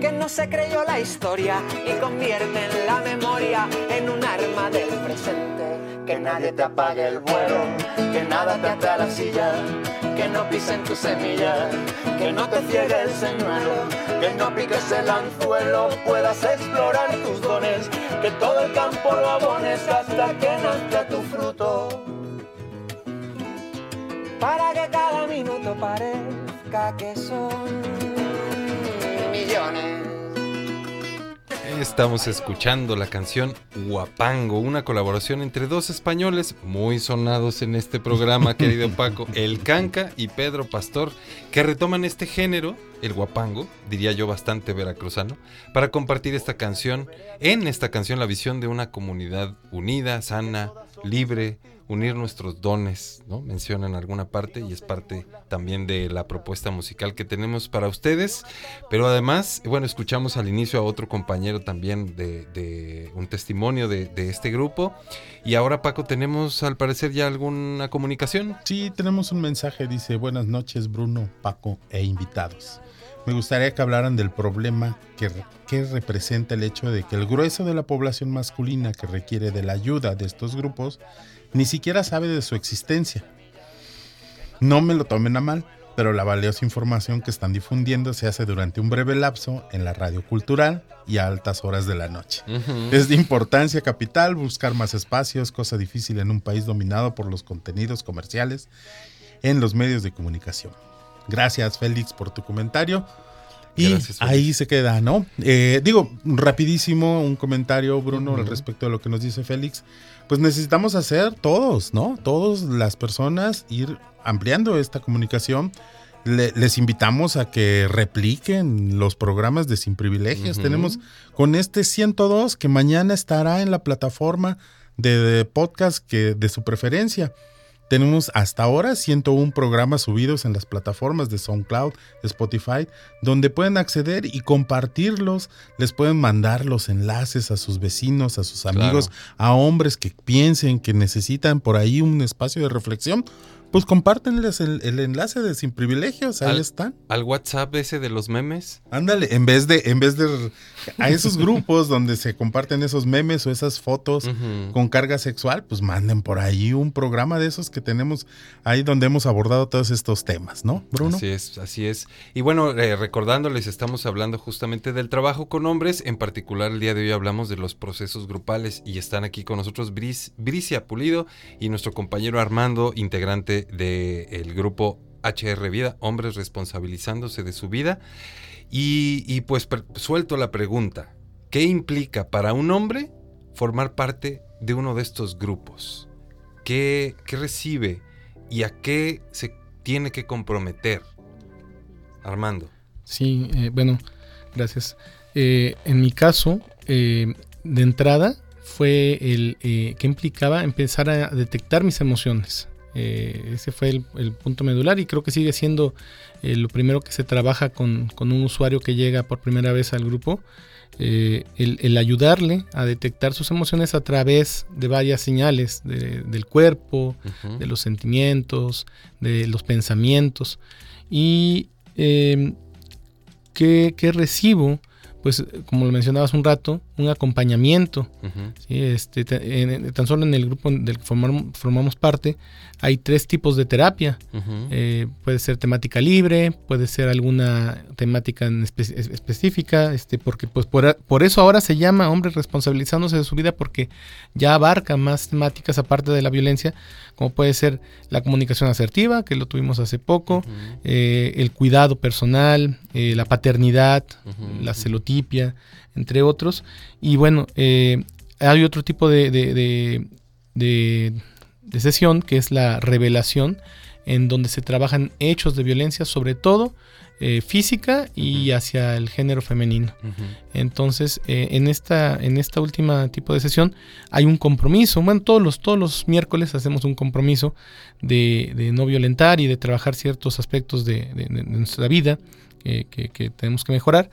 que no se creyó la historia y convierte en la memoria en un arma del presente. Que nadie te apague el vuelo, que nada te ate a la silla, que no pisen tu semilla, que no te ciegue el señuelo, que no piques el anzuelo, puedas explorar tus dones, que todo el campo lo abones hasta que nazca tu fruto. Para que cada minuto parezca que son Estamos escuchando la canción Guapango, una colaboración entre dos españoles muy sonados en este programa, querido Paco, El Canca y Pedro Pastor, que retoman este género, el guapango, diría yo bastante veracruzano, para compartir esta canción, en esta canción la visión de una comunidad unida, sana, libre, unir nuestros dones, ¿no? Menciona en alguna parte y es parte también de la propuesta musical que tenemos para ustedes. Pero además, bueno, escuchamos al inicio a otro compañero también de, un testimonio de, de, este grupo. Y ahora, Paco, tenemos al parecer ya alguna comunicación. Sí, tenemos un mensaje, dice, buenas noches, Bruno, Paco e invitados. Me gustaría que hablaran del problema que, que, representa el hecho de que el grueso de la población masculina que requiere de la ayuda de estos grupos ni siquiera sabe de su existencia. No me lo tomen a mal, pero la valiosa información que están difundiendo se hace durante un breve lapso en la radio cultural y a altas horas de la noche. Es de importancia capital buscar más espacios, cosa difícil en un país dominado por los contenidos comerciales en los medios de comunicación. Gracias Félix por tu comentario. Y ahí se queda, ¿no? Eh, digo, rapidísimo un comentario, Bruno, al respecto de lo que nos dice Félix pues necesitamos hacer todos, ¿no? Todas las personas ir ampliando esta comunicación. les invitamos a que repliquen los programas de Sin Privilegios. Tenemos con este 102 que mañana estará en la plataforma de, podcast que, de su preferencia. Tenemos hasta ahora 101 programas subidos en las plataformas de SoundCloud, Spotify, donde pueden acceder y compartirlos. Les pueden mandar los enlaces a sus vecinos, a sus amigos, a hombres que piensen que necesitan por ahí un espacio de reflexión pues compártenles el, el enlace de Sin Privilegios, ahí Al- están. Al WhatsApp ese de los memes. Ándale, en vez de, en vez de a esos grupos donde se comparten esos memes o esas fotos con carga sexual, pues manden por ahí un programa de esos que tenemos ahí donde hemos abordado todos estos temas, ¿no, Bruno? Así es, así es. Y bueno, eh, recordándoles, estamos hablando justamente del trabajo con hombres. En particular, el día de hoy hablamos de los procesos grupales y están aquí con nosotros Bricia Pulido y nuestro compañero Armando, integrante del grupo HR Vida, hombres responsabilizándose de su vida. Y, pues suelto la pregunta, ¿qué implica para un hombre formar parte de uno de estos grupos? ¿Qué, qué recibe y a qué se tiene que comprometer? Armando. Sí, eh, bueno, gracias. Eh, en mi caso, eh, de entrada, fue el eh, que implicaba empezar a detectar mis emociones. Eh, ese fue el, el punto medular y creo que sigue siendo eh, lo primero que se trabaja con, con un usuario que llega por primera vez al grupo. Eh, el, el ayudarle a detectar sus emociones a través de varias señales de- del cuerpo, de los sentimientos, de los pensamientos. Y ¿qué, qué recibo? Pues como lo mencionabas un rato, un acompañamiento. Sí, este, en- tan solo en el grupo del que formam- formamos parte hay tres tipos de terapia. Eh, puede ser temática libre, puede ser alguna temática en espe- es- específica, este, porque pues por, por eso ahora se llama hombres responsabilizándose de su vida porque ya abarca más temáticas aparte de la violencia, como puede ser la comunicación asertiva, que lo tuvimos hace poco, eh, el cuidado personal, eh, la paternidad, la celotipia, entre otros. Y bueno, eh, hay otro tipo de, de- de- sesión que es la revelación, en donde se trabajan hechos de violencia, sobre todo eh, física y hacia el género femenino. Entonces, eh, en esta en esta última tipo de sesión hay un compromiso. Bueno, todos los todos los miércoles hacemos un compromiso de, de no violentar y de trabajar ciertos aspectos de, de- de nuestra vida que- que tenemos que mejorar,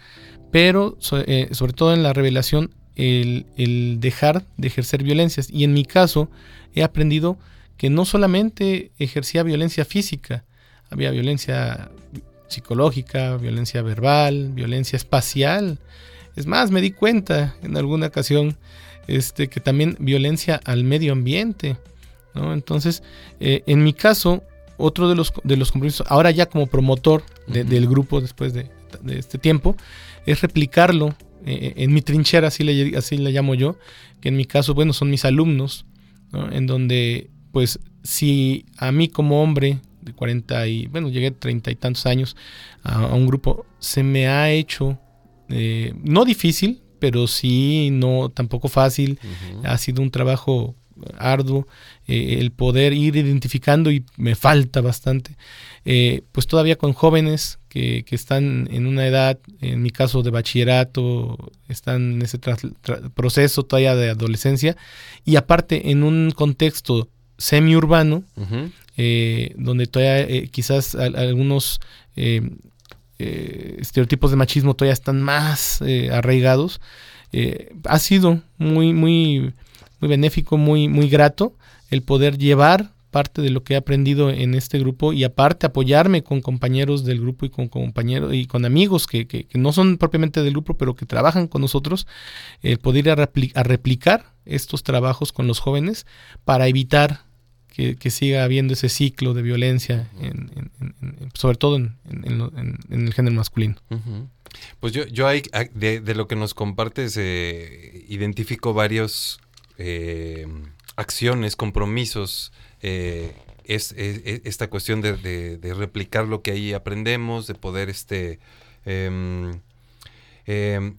pero eh, sobre todo en la revelación el, el dejar de ejercer violencias. Y en mi caso he aprendido que no solamente ejercía violencia física, había violencia psicológica, violencia verbal, violencia espacial. Es más, me di cuenta en alguna ocasión este, que también violencia al medio ambiente. ¿no? Entonces, eh, en mi caso, otro de los, de los compromisos, ahora ya como promotor de- del grupo después de, de este tiempo, es replicarlo eh, en mi trinchera, así le, así le llamo yo, que en mi caso, bueno, son mis alumnos, ¿no? en donde, pues, si a mí como hombre de 40 y, bueno, llegué a 30 y tantos años a, a un grupo, se me ha hecho, eh, no difícil, pero sí no tampoco fácil, ha sido un trabajo arduo, eh, el poder ir identificando y me falta bastante, eh, pues todavía con jóvenes que, que están en una edad, en mi caso de bachillerato, están en ese proceso todavía de adolescencia y aparte en un contexto semi-urbano, eh, donde todavía quizás al- algunos estereotipos de machismo todavía están más arraigados, eh, ha sido muy, muy, muy benéfico, muy, muy grato el poder llevar parte de lo que he aprendido en este grupo y aparte apoyarme con compañeros del grupo y con compañeros y con amigos que, que- que no son propiamente del grupo pero que trabajan con nosotros, el poder ir a, repli- a replicar estos trabajos con los jóvenes para evitar que, que siga habiendo ese ciclo de violencia, en- en- en- en- sobre todo en, el género masculino. Pues yo, yo hay- de, de lo que nos compartes, eh, identifico varios eh, acciones, compromisos. eh, es, es- es- esta cuestión de replicar lo que ahí aprendemos, de poder este em, em,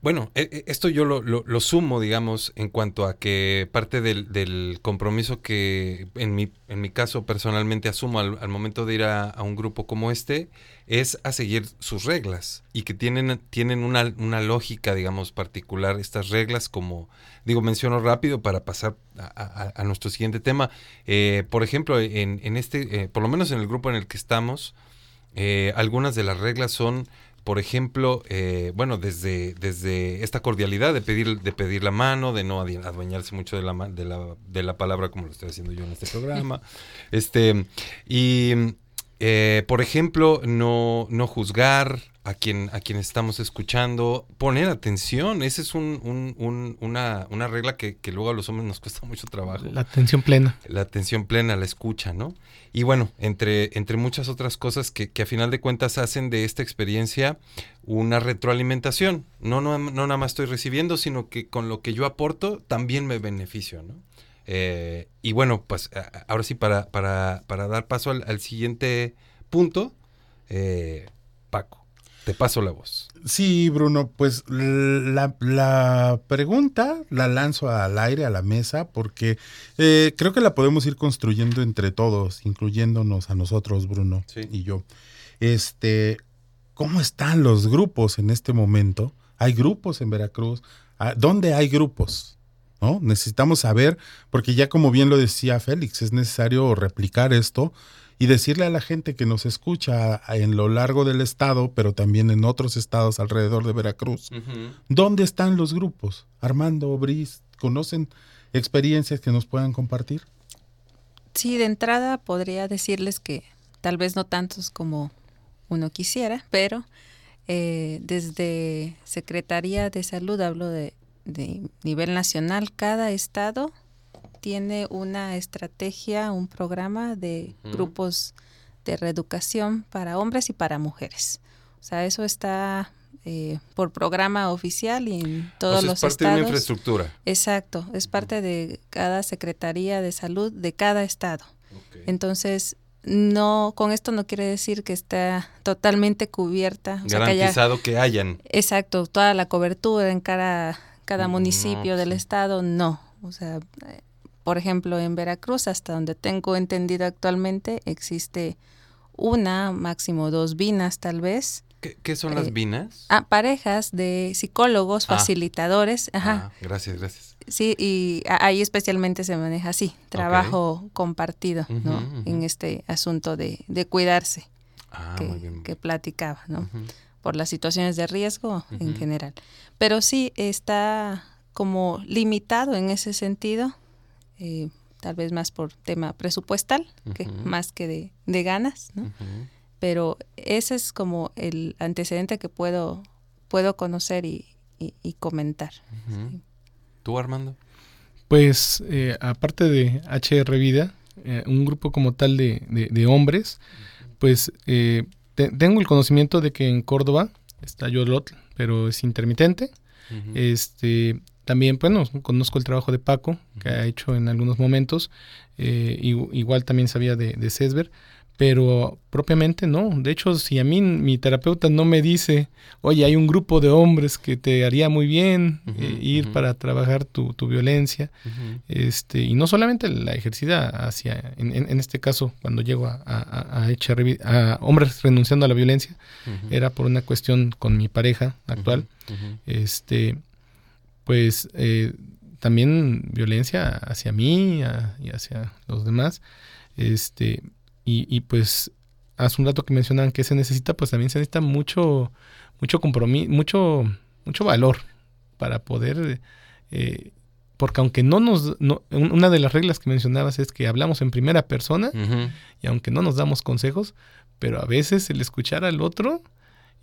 bueno, e- e- esto yo lo, lo- lo sumo, digamos, en cuanto a que parte del, del compromiso que en mi, en mi caso personalmente asumo al, al momento de ir a, a un grupo como este es a seguir sus reglas y que tienen, tienen una, una lógica, digamos, particular estas reglas como, digo, menciono rápido para pasar a, nuestro siguiente tema. Eh, por ejemplo, en, en este, eh, por lo menos en el grupo en el que estamos, eh, algunas de las reglas son por ejemplo, eh, bueno, desde, desde esta cordialidad de pedir, de pedir la mano, de no adueñarse mucho de la, de, la, de la palabra como lo estoy haciendo yo en este programa. este, y, eh, por ejemplo, no, no juzgar a quien, a quien estamos escuchando, poner atención. Esa es un, un- un- una, una regla que, que luego a los hombres nos cuesta mucho trabajo. La atención plena. La atención plena, la escucha, ¿no? Y bueno, entre, entre muchas otras cosas que, que a final de cuentas hacen de esta experiencia una retroalimentación. No, no, no nada más estoy recibiendo, sino que con lo que yo aporto también me beneficio, ¿no? Eh, y bueno, pues ahora sí, para, para, para dar paso al, al siguiente punto, eh, Paco, te paso la voz. Sí, Bruno, pues la, la pregunta la lanzo al aire, a la mesa, porque eh, creo que la podemos ir construyendo entre todos, incluyéndonos a nosotros, Bruno y yo. Este, ¿cómo están los grupos en este momento? ¿Hay grupos en Veracruz? Ah, ¿Dónde hay grupos? ¿No? Necesitamos saber, porque ya como bien lo decía Félix, es necesario replicar esto y decirle a la gente que nos escucha en lo largo del estado, pero también en otros estados alrededor de Veracruz, ¿dónde están los grupos? Armando, Bris, ¿conocen experiencias que nos puedan compartir? Sí, de entrada podría decirles que tal vez no tantos como uno quisiera, pero eh, desde Secretaría de Salud, hablo de, de nivel nacional, cada estado tiene una estrategia, un programa de grupos de reeducación para hombres y para mujeres. O sea, eso está eh, por programa oficial y en todos O sea, los es parte de una infraestructura. Exacto, es parte de cada Secretaría de Salud de cada estado. Entonces, no, con esto no quiere decir que está totalmente cubierta. o sea, que haya- Garantizado que hayan. Exacto, toda la cobertura en cada, cada Mm, municipio no, del sí. estado, no. O sea, eh, por ejemplo, en Veracruz, hasta donde tengo entendido actualmente, existe una, máximo dos vinas tal vez. ¿Qué, qué son las Eh, vinas? Ah, parejas de psicólogos, Ah. facilitadores, ajá. Ah, gracias, gracias. Sí, y ahí especialmente se maneja así, trabajo compartido, ¿no? En este asunto de, de cuidarse Ah, que, muy bien. que platicaba, ¿no? Por las situaciones de riesgo en general. Pero sí está como limitado en ese sentido, eh, tal vez más por tema presupuestal, que más que de, de ganas, ¿no? Pero ese es como el antecedente que puedo, puedo conocer y, y- y comentar. ¿Tú, Armando? Pues eh, aparte de HR Vida, eh, un grupo como tal de, de- de hombres, pues eh, te- tengo el conocimiento de que en Córdoba está Yolotl, pero es intermitente. Este también, bueno, conozco el trabajo de Paco, que ha hecho en algunos momentos. eh, igu- igual también sabía de, de Cesber, pero propiamente no. De hecho, si a mí mi terapeuta no me dice, oye, hay un grupo de hombres que te haría muy bien eh, ir para trabajar tu, tu violencia, este, y no solamente la ejercida hacia, en, en- en este caso, cuando llego a, a, a- echar a hombres renunciando a la violencia, era por una cuestión con mi pareja actual. Este, pues eh, también violencia hacia mí y hacia los demás. Este, y, y pues hace un rato que mencionaban que se necesita, pues también se necesita mucho, mucho compromiso, mucho, mucho valor para poder, eh, porque aunque no nos, no- un- una de las reglas que mencionabas es que hablamos en primera persona y aunque no nos damos consejos, pero a veces el escuchar al otro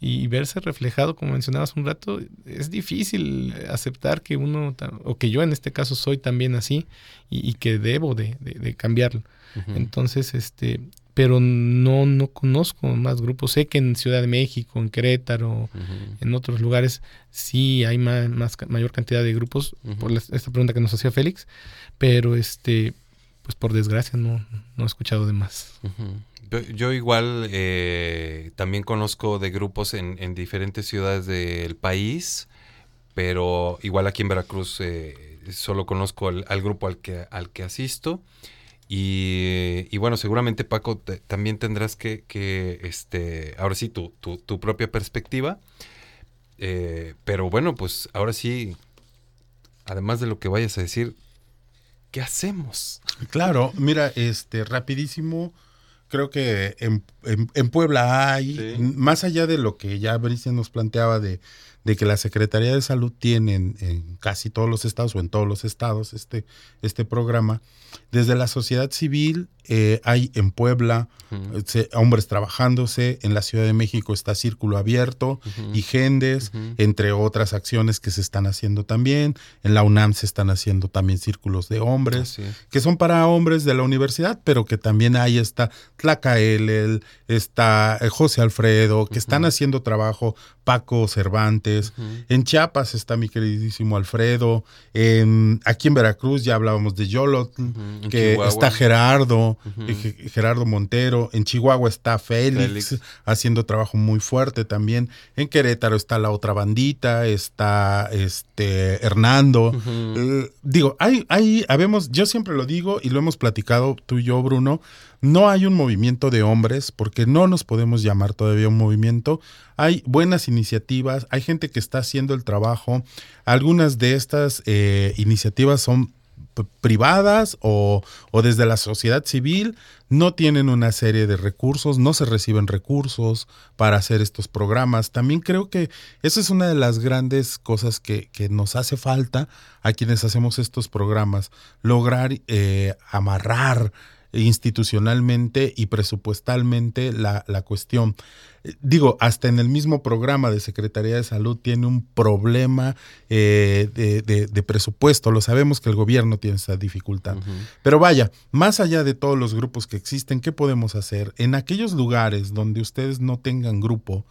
y verse reflejado, como mencionabas un rato, es difícil aceptar que uno, o que yo en este caso soy también así y, y que debo de, de- de cambiarlo. Entonces, este, pero no, no conozco más grupos. Sé que en Ciudad de México, en Querétaro, en otros lugares, sí hay más, mayor cantidad de grupos, por la- esta pregunta que nos hacía Félix, pero este, pues por desgracia no, no he escuchado de más. Yo, yo igual eh, también conozco de grupos en, en diferentes ciudades del país, pero igual aquí en Veracruz eh, solo conozco al, grupo al que, al que asisto. Y, bueno, seguramente Paco también tendrás que, que, este, ahora sí, tu, tu, tu propia perspectiva. Eh, pero bueno, pues ahora sí, además de lo que vayas a decir, ¿qué hacemos? Claro, mira, este, rapidísimo, creo que en, en- en Puebla hay, más allá de lo que ya Bricia nos planteaba de, de que la Secretaría de Salud tiene en, en casi todos los estados o en todos los estados este, este programa, desde la sociedad civil eh, hay en Puebla se- hombres trabajándose, en la Ciudad de México está Círculo Abierto y Gendes, entre otras acciones que se están haciendo también. En la UNAM se están haciendo también círculos de hombres, es. que son para hombres de la universidad, pero que también ahí está Tlacaelel, está eh, José Alfredo, que están haciendo trabajo, Paco Cervantes. En Chiapas está mi queridísimo Alfredo. En- aquí en Veracruz ya hablábamos de Yolot, En que Chihuahua. está Gerardo, Gerardo Montero. En Chihuahua está Félix, Félix. haciendo trabajo muy fuerte también. En Querétaro está la otra bandita, está este Hernando. Eh, digo, hay, hay, habemos, yo siempre lo digo y lo hemos platicado tú y yo, Bruno. No hay un movimiento de hombres porque no nos podemos llamar todavía un movimiento. Hay buenas iniciativas, hay gente que está haciendo el trabajo. Algunas de estas eh, iniciativas son privadas o, o desde la sociedad civil no tienen una serie de recursos, no se reciben recursos para hacer estos programas. También creo que esa es una de las grandes cosas que, que nos hace falta a quienes hacemos estos programas, lograr eh, amarrar institucionalmente y presupuestalmente la, la cuestión. Eh, Digo, hasta en el mismo programa de Secretaría de Salud tiene un problema eh, de, de- de presupuesto. Lo sabemos que el gobierno tiene esa dificultad. Pero vaya, más allá de todos los grupos que existen, ¿qué podemos hacer? En aquellos lugares donde ustedes no tengan grupo,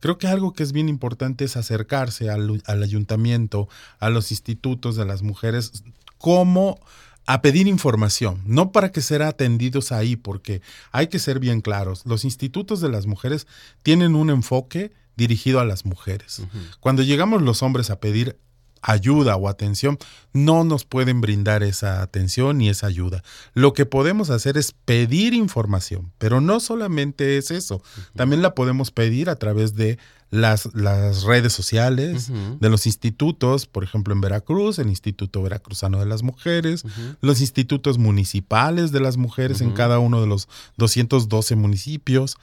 creo que algo que es bien importante es acercarse al, al ayuntamiento, a los institutos de las mujeres, como a pedir información, no para que ser atendidos ahí, porque hay que ser bien claros, los institutos de las mujeres tienen un enfoque dirigido a las mujeres. Cuando llegamos los hombres a pedir ayuda o atención, no nos pueden brindar esa atención ni esa ayuda. Lo que podemos hacer es pedir información, pero no solamente es eso, también la podemos pedir a través de las, las redes sociales, de los institutos, por ejemplo en Veracruz, el Instituto Veracruzano de las Mujeres, los institutos municipales de las mujeres en cada uno de los 212 municipios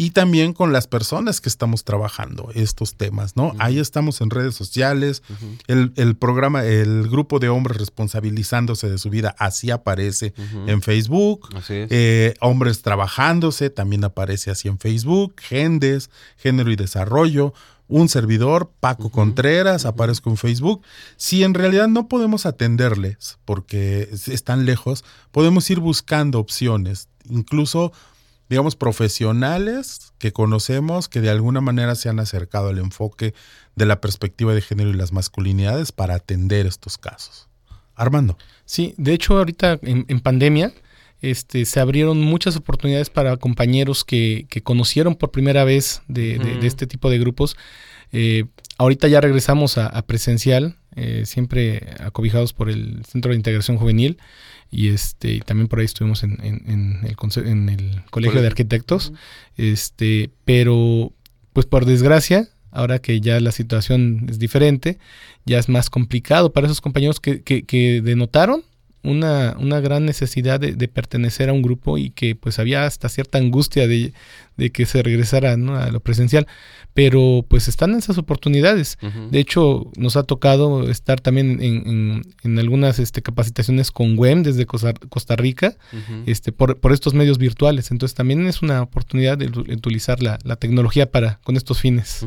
y también con las personas que estamos trabajando estos temas, ¿no? Ahí estamos en redes sociales, el, el programa, el grupo de hombres responsabilizándose de su vida, así aparece en Facebook, Así es. Eh, hombres trabajándose, también aparece así en Facebook, Gendes, Género y Desarrollo, un servidor, Paco Contreras, aparezco en Facebook. Si en realidad no podemos atenderles porque están lejos, podemos ir buscando opciones, incluso, digamos, profesionales que conocemos que de alguna manera se han acercado al enfoque de la perspectiva de género y las masculinidades para atender estos casos. Armando. Sí, de hecho ahorita en, en pandemia este, se abrieron muchas oportunidades para compañeros que, que conocieron por primera vez de, de- de Ujú. este tipo de grupos. Eh, ahorita ya regresamos a, a presencial, eh, siempre acobijados por el Centro de Integración Juvenil y este y también por ahí estuvimos en, en- en el, en el Colegio de. Arquitectos, este, pero pues por desgracia, ahora que ya la situación es diferente, ya es más complicado para esos compañeros que, que, que denotaron una, una gran necesidad de, de pertenecer a un grupo y que pues había hasta cierta angustia de, de que se regresara ¿no? a lo presencial. Pero pues están esas oportunidades. De hecho, nos ha tocado estar también en, en- en algunas este, capacitaciones con WEM desde Costa, Costa Rica este, por, por estos medios virtuales. Entonces también es una oportunidad de utilizar la, la tecnología para con estos fines.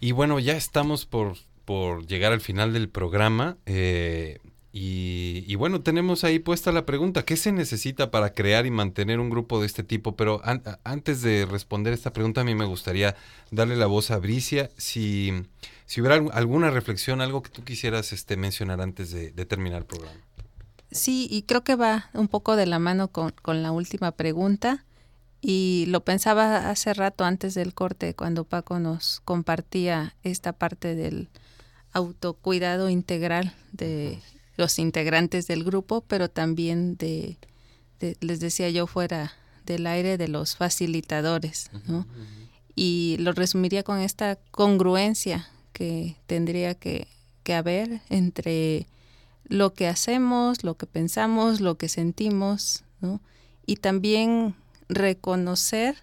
Y bueno, ya estamos por, por llegar al final del programa. eh, y, y bueno, tenemos ahí puesta la pregunta, ¿qué se necesita para crear y mantener un grupo de este tipo? Pero an- antes de responder esta pregunta, a mí me gustaría darle la voz a Bricia. Si, si hubiera algu- alguna reflexión, algo que tú quisieras este, mencionar antes de, de terminar el programa. Sí, y creo que va un poco de la mano con, con la última pregunta. Y lo pensaba hace rato antes del corte, cuando Paco nos compartía esta parte del autocuidado integral de los integrantes del grupo, pero también de, de- les decía yo, fuera del aire de los facilitadores, ¿no? Y lo resumiría con esta congruencia que tendría que, que haber entre lo que hacemos, lo que pensamos, lo que sentimos, ¿no? Y también reconocer,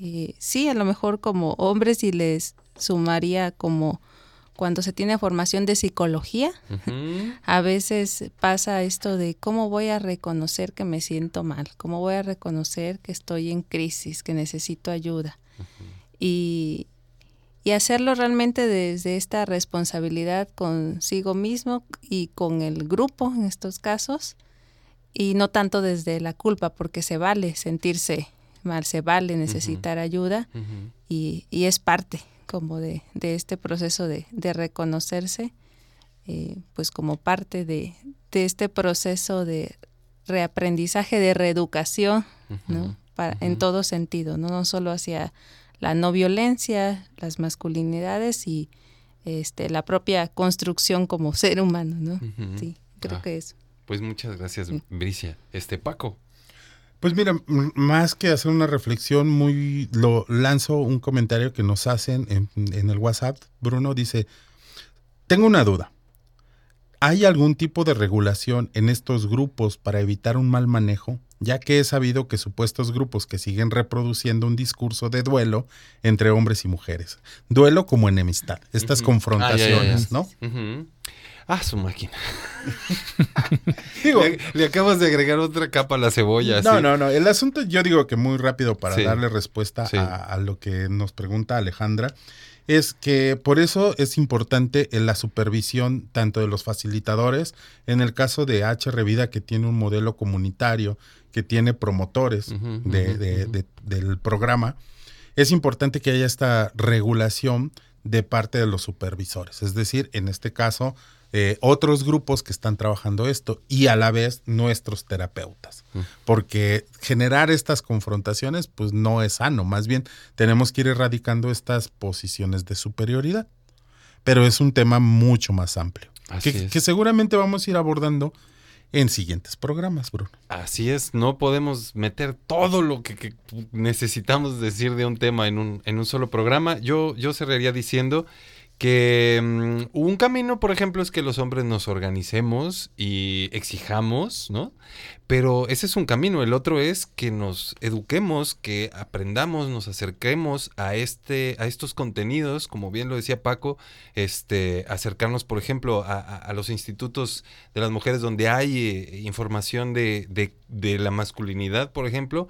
eh, sí, a lo mejor como hombres y les sumaría como cuando se tiene formación de psicología, a veces pasa esto de cómo voy a reconocer que me siento mal, cómo voy a reconocer que estoy en crisis, que necesito ayuda. y, y hacerlo realmente desde esta responsabilidad consigo mismo y con el grupo en estos casos, y no tanto desde la culpa, porque se vale sentirse mal, se vale necesitar ayuda y, y, es parte como de, de este proceso de, de reconocerse, eh, pues como parte de, de, este proceso de reaprendizaje, de reeducación, ¿no? Para, En todo sentido, ¿no? no solo hacia la no violencia, las masculinidades y este, la propia construcción como ser humano, ¿no? Sí, creo Ah. que eso. Pues muchas gracias, Bricia. Este Paco. Pues mira, más que hacer una reflexión, muy lo lanzo un comentario que nos hacen en, en el WhatsApp. Bruno dice: Tengo una duda. ¿Hay algún tipo de regulación en estos grupos para evitar un mal manejo? Ya que he sabido que supuestos grupos que siguen reproduciendo un discurso de duelo entre hombres y mujeres. Duelo como enemistad. Estas confrontaciones, Ah, ¿no? Ah, su máquina. le, le acabas de agregar otra capa a la cebolla. No, sí. no, no. El asunto, yo digo que muy rápido para Sí. darle respuesta Sí. a, a lo que nos pregunta Alejandra, es que por eso es importante en la supervisión tanto de los facilitadores, en el caso de H. Revida, que tiene un modelo comunitario, que tiene promotores Ujú, de- ujú, de- de- del programa, es importante que haya esta regulación de parte de los supervisores. Es decir, en este caso, eh, otros grupos que están trabajando esto y a la vez nuestros terapeutas. Porque generar estas confrontaciones pues no es sano, más bien tenemos que ir erradicando estas posiciones de superioridad. Pero es un tema mucho más amplio, que, que seguramente vamos a ir abordando en siguientes programas, Bruno. Así es, no podemos meter todo lo que, que necesitamos decir de un tema en un, en un solo programa. Yo, yo cerraría diciendo que mm, un camino, por ejemplo, es que los hombres nos organicemos y exijamos, ¿no? Pero ese es un camino. El otro es que nos eduquemos, que aprendamos, nos acerquemos a este, a estos contenidos, como bien lo decía Paco, este, acercarnos, por ejemplo, a, a- los institutos de las mujeres donde hay eh, información de, de- la masculinidad, por ejemplo.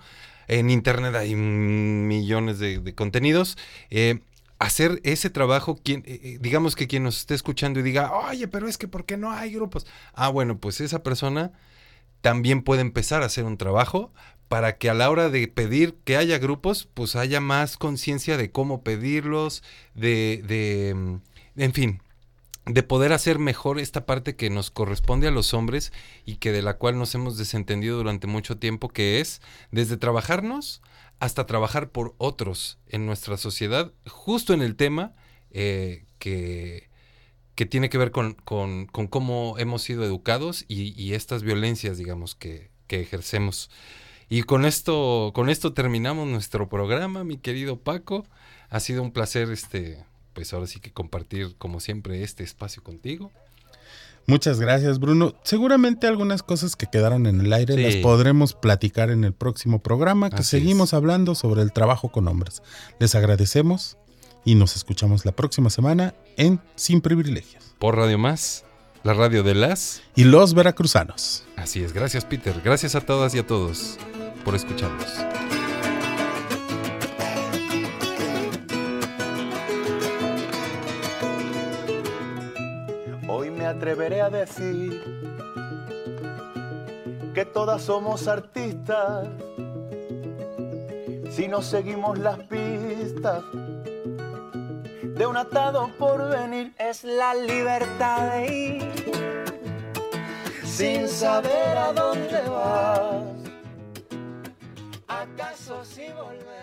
En internet hay mm, millones de, de contenidos. Eh, hacer ese trabajo, quien, eh, eh, digamos que quien nos esté escuchando y diga, oye, pero es que ¿por qué no hay grupos? Ah, bueno, pues esa persona también puede empezar a hacer un trabajo para que a la hora de pedir que haya grupos, pues haya más conciencia de cómo pedirlos, de, de, mm, en fin, de poder hacer mejor esta parte que nos corresponde a los hombres y que de la cual nos hemos desentendido durante mucho tiempo, que es desde trabajarnos hasta trabajar por otros en nuestra sociedad, justo en el tema eh, que, que tiene que ver con, con- cómo hemos sido educados y, y estas violencias, digamos, que, que ejercemos. Y con esto, con esto terminamos nuestro programa, mi querido Paco. Ha sido un placer, este, pues ahora sí que compartir, como siempre, este espacio contigo. Muchas gracias, Bruno. Seguramente algunas cosas que quedaron en el aire Sí. las podremos platicar en el próximo programa, que Así seguimos hablando sobre el trabajo con hombres. Les agradecemos y nos escuchamos la próxima semana en Sin Privilegios. Por Radio Más, la radio de las... Y los veracruzanos. Así es, gracias Peter. Gracias a todas y a todos por escucharnos. Atreveré a decir que todas somos artistas si no seguimos las pistas de un atado por venir. Es la libertad de ir sin saber a dónde vas. ¿Acaso si volverás?